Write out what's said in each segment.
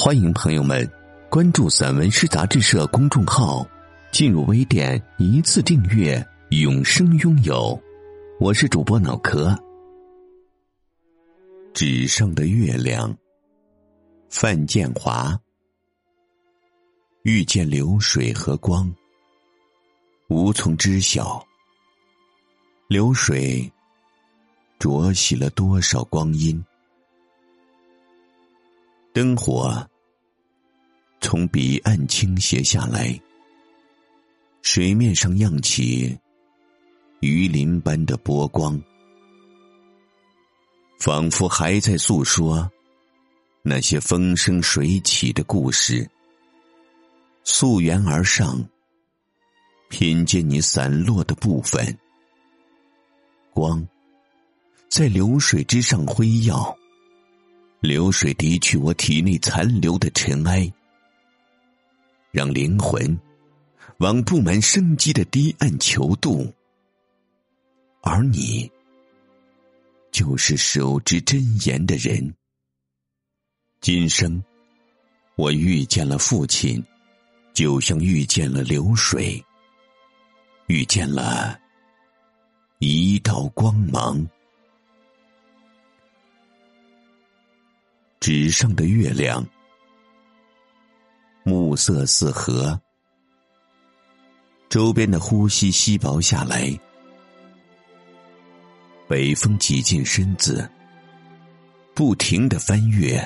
欢迎朋友们关注散文诗杂志社公众号，进入微店一次订阅，永生拥有。我是主播脑壳。纸上的月亮，范建华。遇见流水和光，无从知晓。流水。浊洗了多少光阴？灯火从彼岸倾斜下来，水面上漾起鱼鳞般的波光，仿佛还在诉说那些风生水起的故事。溯源而上，品鉴你散落的部分，光。在流水之上辉耀，流水涤去我体内残留的尘埃，让灵魂往布满生机的堤岸求渡。而你，就是守之真言的人。今生，我遇见了父亲，就像遇见了流水，遇见了一道光芒。纸上的月亮，暮色四合，周边的呼吸稀薄下来。北风挤进身子，不停的翻阅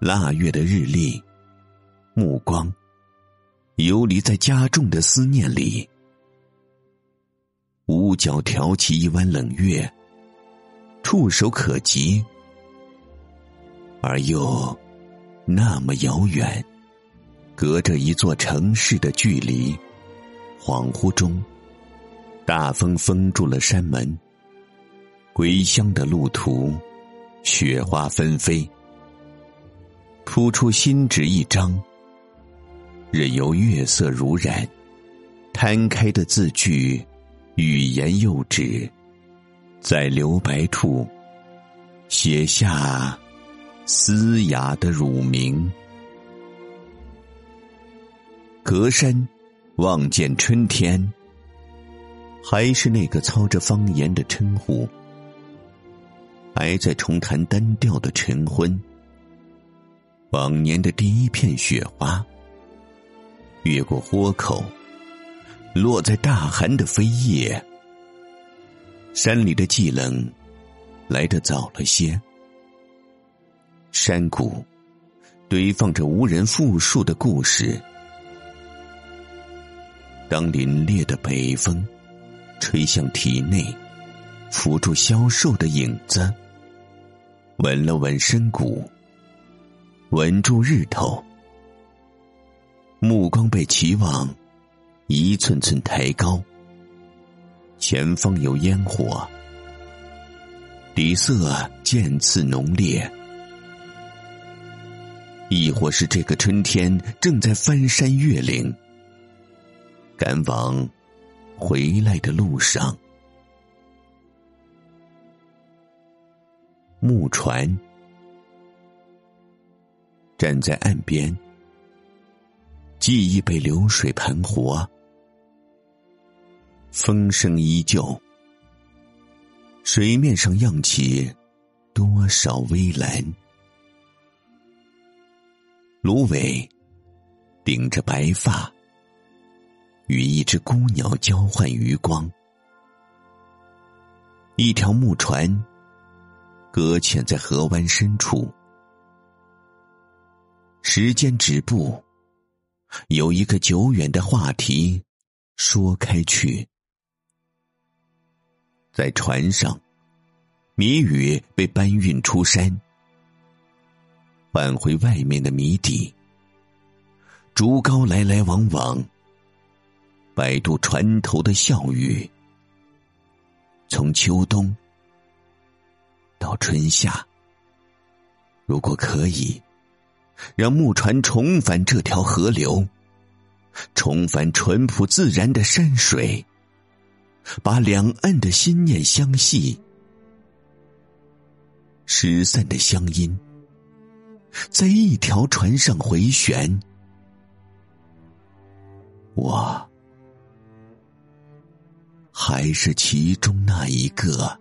腊月的日历，目光。游离在加重的思念里，屋角挑起一弯冷月，触手可及。而又那么遥远，隔着一座城市的距离。恍惚中，大风封住了山门。归乡的路途，雪花纷飞。铺出新纸一张，任由月色如染。摊开的字句，语言幼稚，在留白处写下。嘶哑的乳鸣，隔山望见春天，还是那个操着方言的称呼，还在重弹单调的晨昏。往年的第一片雪花，越过豁口，落在大寒的飞叶。山里的寂冷，来得早了些。山谷堆放着无人复述的故事。当凛冽的北风吹向体内，扶住消瘦的影子，吻了吻深谷，吻住日头，目光被期望一寸寸抬高。前方有烟火，底色渐次浓烈。亦或是这个春天正在翻山越岭，赶往回来的路上。木船站在岸边，记忆被流水盘活，风声依旧，水面上漾起多少微澜。芦苇顶着白发，与一只孤鸟交换余光。一条木船搁浅在河湾深处。时间止步，有一个久远的话题说开去。在船上，谜语被搬运出山。返回外面的谜底，竹篙来来往往，摆渡船头的笑语。从秋冬到春夏，如果可以，让木船重返这条河流，重返淳朴自然的山水，把两岸的心念相系，失散的乡音，在一条船上回旋，我。还是其中那一个。